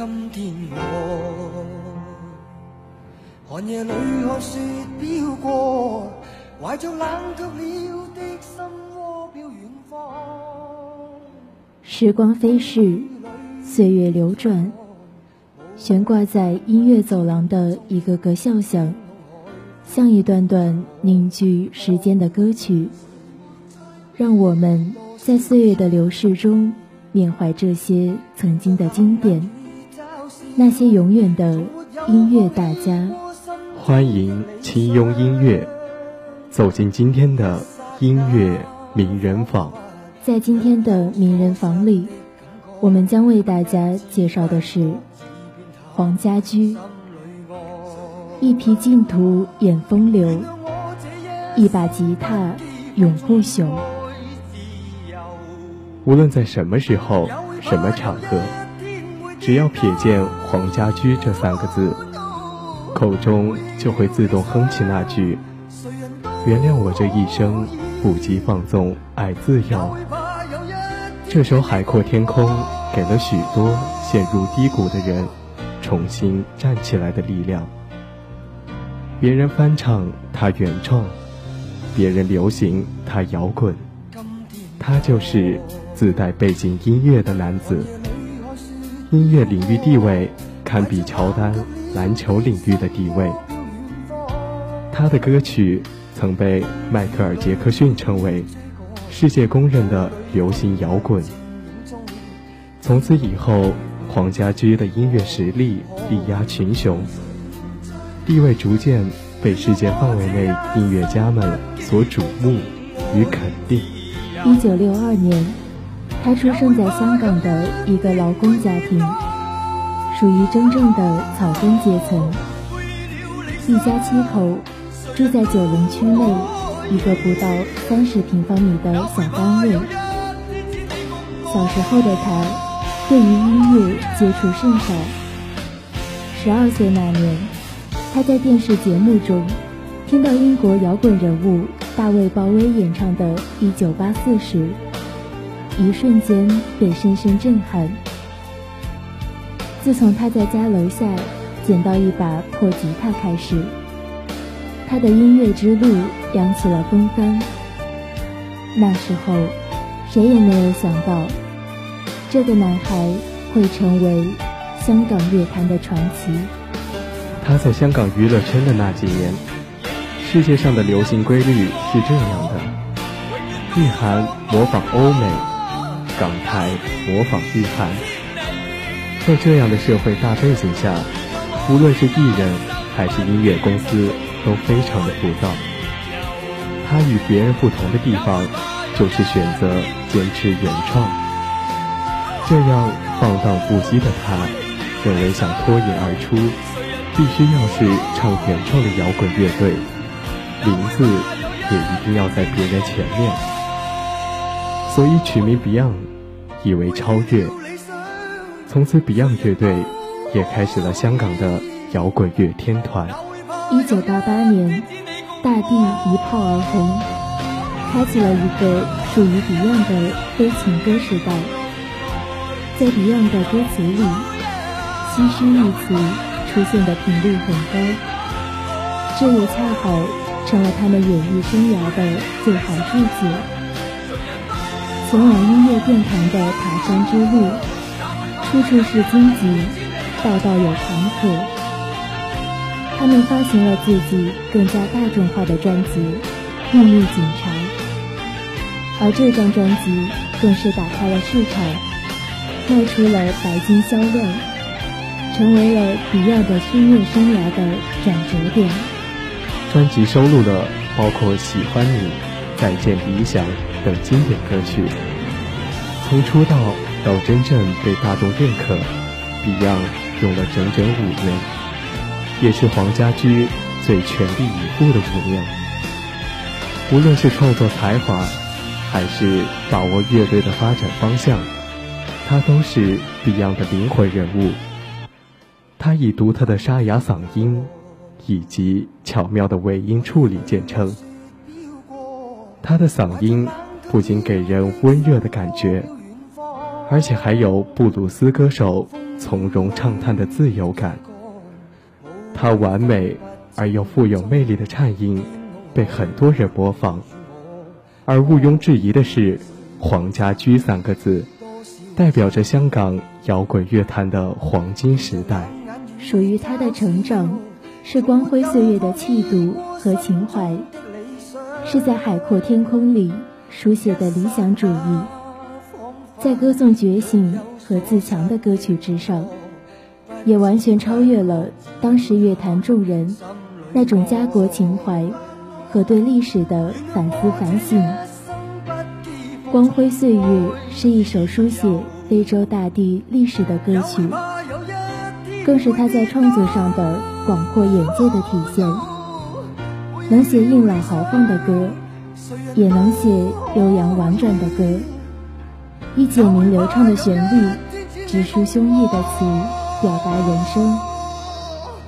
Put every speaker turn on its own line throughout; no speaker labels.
今天我寒夜里看雪飘过，怀着冷却了的心窝飘远方。
时光飞逝，岁月流转，悬挂在音乐走廊的一个个笑响，像一段段凝聚时间的歌曲，让我们在岁月的流逝中缅怀这些曾经的经典，那些永远的音乐大家。
欢迎轻庸音乐走进今天的音乐名人坊。
在今天的名人坊里，我们将为大家介绍的是黄家驹。一匹净土掩风流，一把吉他永不朽。
无论在什么时候、什么场合，只要瞥见黄家驹这三个字，口中就会自动哼起那句：“原谅我这一生。”不羁放纵，爱自由。这首《海阔天空》给了许多陷入低谷的人重新站起来的力量。别人翻唱，他原创；别人流行，他摇滚。他就是自带背景音乐的男子，音乐领域地位堪比乔丹篮球领域的地位。他的歌曲。曾被迈克尔·杰克逊称为世界公认的流行摇滚。从此以后，黄家驹的音乐实力力压群雄，地位逐渐被世界范围内音乐家们所瞩目与肯定。
一九六二年，他出生在香港的一个劳工家庭，属于真正的草根阶层，一家七口。住在九龙区内一个不到三十平方米的小单位。小时候的他对于音乐接触甚少。十二岁那年，他在电视节目中听到英国摇滚人物大卫·鲍威演唱的《一九八四》时，一瞬间被深深震撼。自从他在家楼下捡到一把破吉他开始。他的音乐之路扬起了风帆。那时候，谁也没有想到，这个男孩会成为香港乐坛的传奇。
他在香港娱乐圈的那几年，世界上的流行规律是这样的：日韩模仿欧美，港台模仿日韩。在这样的社会大背景下，无论是艺人还是音乐公司。都非常的浮躁。他与别人不同的地方，就是选择坚持原创。这样放荡不羁的他，认为想脱颖而出，必须要是唱原创的摇滚乐队，名字也一定要在别人前面。所以取名 Beyond，以为超越。从此，Beyond 乐队也开始了香港的摇滚乐天团。
一九八八年，大地一炮而红，开启了一个属于 Beyond 的非情歌时代。在 Beyond 的歌词里，“唏嘘”一词出现的频率很高，这也恰好成了他们演艺生涯的最好注解。前往音乐殿堂的爬山之路，处处是荆棘，道道有坎坷。他们发行了自己更加大众化的专辑《秘密警察》，而这张专辑更是打开了市场，卖出了白金销量，成为了 Beyond 的音乐生涯的转折点。
专辑收录了包括《喜欢你》《再见理想》等经典歌曲。从出道到真正被大众认可，Beyond 用了整整五年。也是黄家驹最全力以赴的五年。无论是创作才华，还是把握乐队的发展方向，他都是 Beyond 的灵魂人物。他以独特的沙哑嗓音以及巧妙的尾音处理见称。他的嗓音不仅给人温热的感觉，而且还有布鲁斯歌手从容畅谈的自由感。他完美而又富有魅力的颤音被很多人模仿，而毋庸置疑的是，“黄家驹”三个字代表着香港摇滚乐坛的黄金时代。
属于他的成长，是光辉岁月的气度和情怀，是在海阔天空里书写的理想主义，在歌颂觉醒和自强的歌曲之上。也完全超越了当时乐坛众人那种家国情怀和对历史的反思反省。《光辉岁月》是一首书写非洲大地历史的歌曲，更是他在创作上的广阔眼界的体现。能写硬朗豪放的歌，也能写悠扬婉转的歌，以简明流畅的旋律，直抒胸臆的词。表达人生，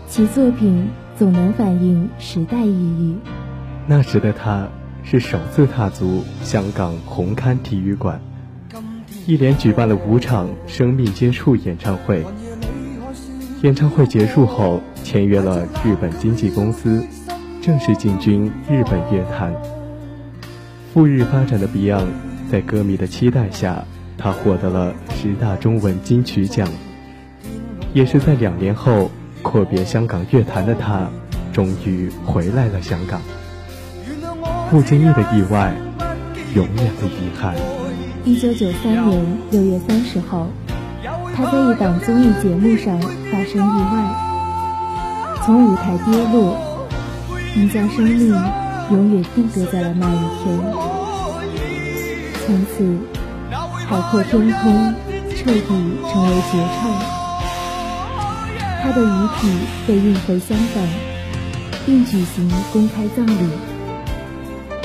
其作品总能反映时代意义。
那时的他，是首次踏足香港红磡体育馆，一连举办了五场生命接触演唱会。演唱会结束后，签约了日本经纪公司，正式进军日本乐坛。赴日发展的 Beyond，在歌迷的期待下，他获得了十大中文金曲奖。也是在两年后阔别香港乐坛的他，终于回来了香港。不经意的意外，永远的遗憾。
一九九三年六月三十号，他在一档综艺节目上发生意外，从舞台跌落，并将生命永远定格在了那一天。从此，海阔天空彻底成为绝唱。他的遗体被运回香港，并举行公开葬礼。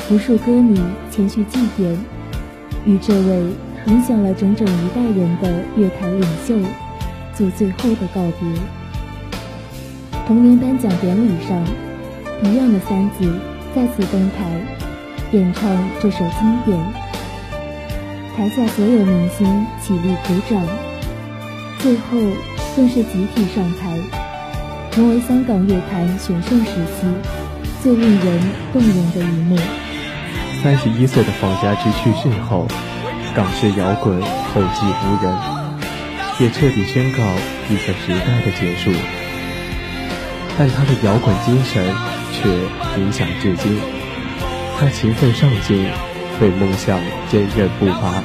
无数歌迷前去祭奠，与这位影响了整整一代人的乐坛领袖做最后的告别。同年颁奖典礼上，一样的三子再次登台演唱这首经典，台下所有明星起立鼓掌，最后。更是集体上台，成为香港乐坛全盛时期最令人动容的一幕。
三十一岁的黄家驹去世后，港式摇滚后继无人，也彻底宣告一个时代的结束。但他的摇滚精神却影响至今。他勤奋上进，为梦想坚韧不拔，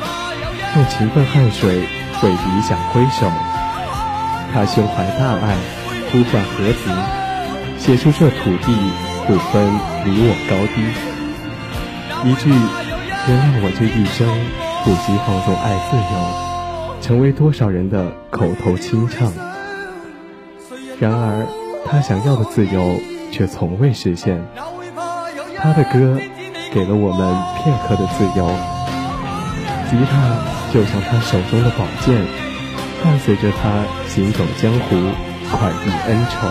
用勤奋汗水为理想挥手。他胸怀大爱，呼唤和平，写出这土地不分你我高低。一句“原谅我这一生不惜放纵爱自由”，成为多少人的口头清唱。然而，他想要的自由却从未实现。他的歌给了我们片刻的自由，吉他就像他手中的宝剑。伴随着他行走江湖，快意恩仇，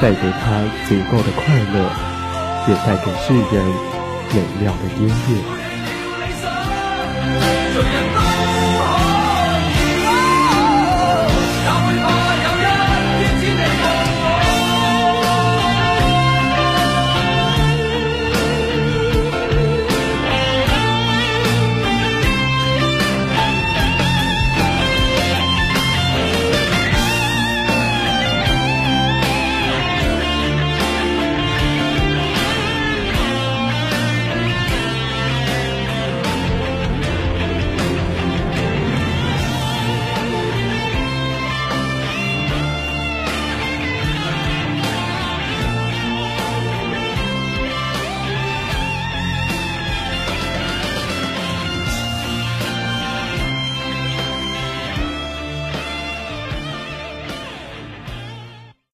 带给他足够的快乐，也带给世人美妙的音乐。